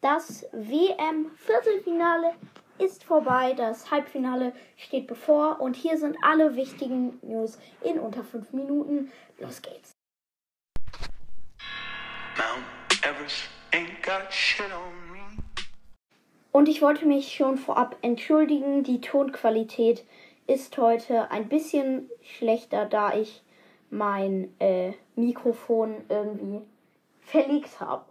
Das WM-Viertelfinale ist vorbei, das Halbfinale steht bevor und hier sind alle wichtigen News in unter 5 Minuten. Los geht's. Und ich wollte mich schon vorab entschuldigen, die Tonqualität ist heute ein bisschen schlechter, da ich mein äh, Mikrofon irgendwie verlegt habe.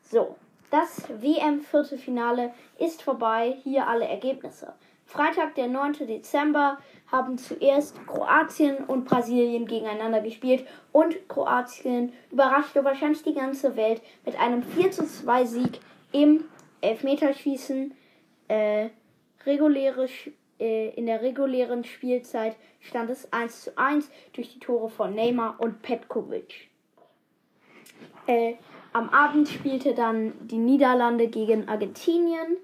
So, das WM-Viertelfinale ist vorbei. Hier alle Ergebnisse. Freitag, der 9. Dezember, haben zuerst Kroatien und Brasilien gegeneinander gespielt und Kroatien überraschte wahrscheinlich die ganze Welt mit einem 4 zu 2 Sieg im Elfmeterschießen. Äh, reguläre, äh, in der regulären Spielzeit stand es 1 zu 1 durch die Tore von Neymar und Petkovic. Äh, am Abend spielte dann die Niederlande gegen Argentinien.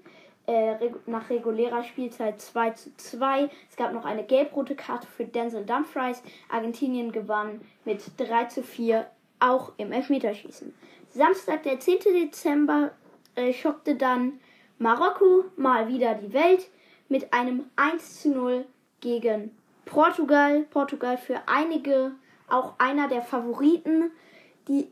Äh, nach regulärer Spielzeit 2 zu 2. Es gab noch eine gelb-rote Karte für Denzel Dumfries. Argentinien gewann mit 3 zu 4, auch im Elfmeterschießen. Samstag, der 10. Dezember, äh, schockte dann Marokko mal wieder die Welt mit einem 1 zu 0 gegen Portugal. Portugal für einige auch einer der Favoriten. Die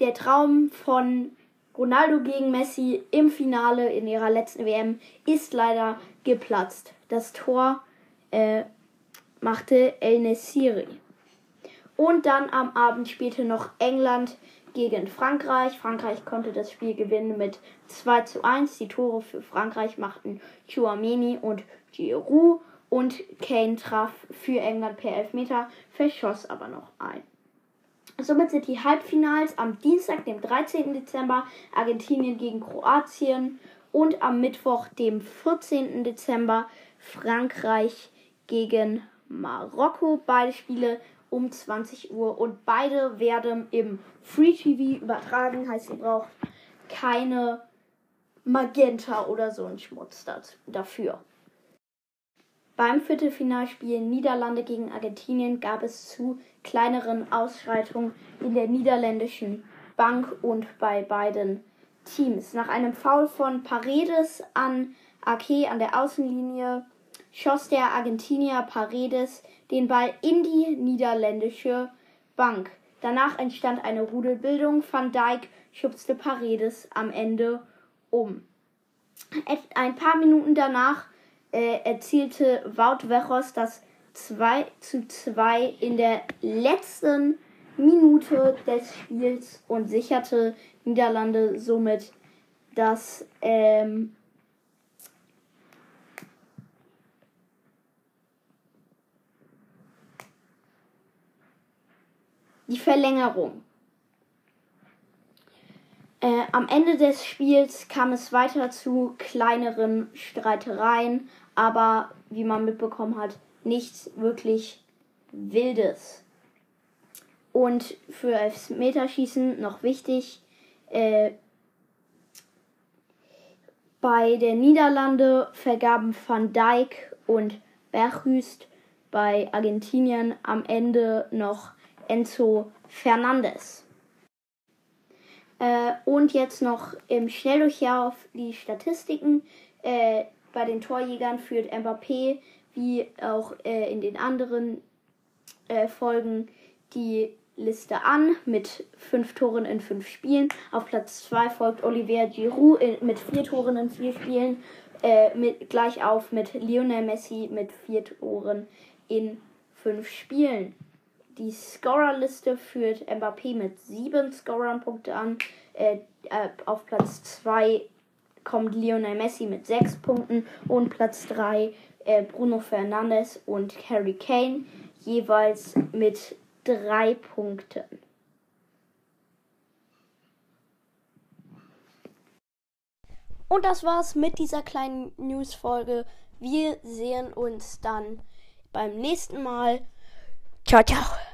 der Traum von Ronaldo gegen Messi im Finale in ihrer letzten WM ist leider geplatzt. Das Tor äh, machte El Nesiri. Und dann am Abend spielte noch England gegen Frankreich. Frankreich konnte das Spiel gewinnen mit 2 zu 1. Die Tore für Frankreich machten Chouameni und Giroud. Und Kane traf für England per Elfmeter, verschoss aber noch ein. Somit sind die Halbfinals am Dienstag, dem 13. Dezember, Argentinien gegen Kroatien und am Mittwoch, dem 14. Dezember, Frankreich gegen Marokko. Beide Spiele um 20 Uhr und beide werden im Free TV übertragen. Heißt, ihr braucht keine Magenta oder so einen Schmutz dafür. Beim Viertelfinalspiel Niederlande gegen Argentinien gab es zu kleineren Ausschreitungen in der niederländischen Bank und bei beiden Teams. Nach einem Foul von Paredes an Ake an der Außenlinie schoss der Argentinier Paredes den Ball in die niederländische Bank. Danach entstand eine Rudelbildung. Van Dijk schubste Paredes am Ende um. Ein paar Minuten danach äh, erzielte Wout Wechos das 2 zu 2 in der letzten Minute des Spiels und sicherte Niederlande somit das ähm, die Verlängerung. Am Ende des Spiels kam es weiter zu kleineren Streitereien aber wie man mitbekommen hat, nichts wirklich Wildes. Und für Elfmeterschießen noch wichtig, äh, bei der Niederlande vergaben Van Dijk und Berghüst bei Argentinien am Ende noch Enzo Fernandes. Äh, und jetzt noch im Schnelldurchlauf die Statistiken. Äh, bei den Torjägern führt Mbappé wie auch äh, in den anderen äh, Folgen die Liste an mit fünf Toren in fünf Spielen. Auf Platz 2 folgt Olivier Giroud mit vier Toren in vier Spielen. Äh, mit, gleich auf mit Lionel Messi mit vier Toren in fünf Spielen. Die Scorerliste führt Mbappé mit sieben Scorern-Punkte an. Äh, äh, auf Platz 2 kommt Lionel Messi mit 6 Punkten und Platz 3 äh, Bruno Fernandes und Harry Kane jeweils mit 3 Punkten. Und das war's mit dieser kleinen News-Folge. Wir sehen uns dann beim nächsten Mal. Tchau, tchau.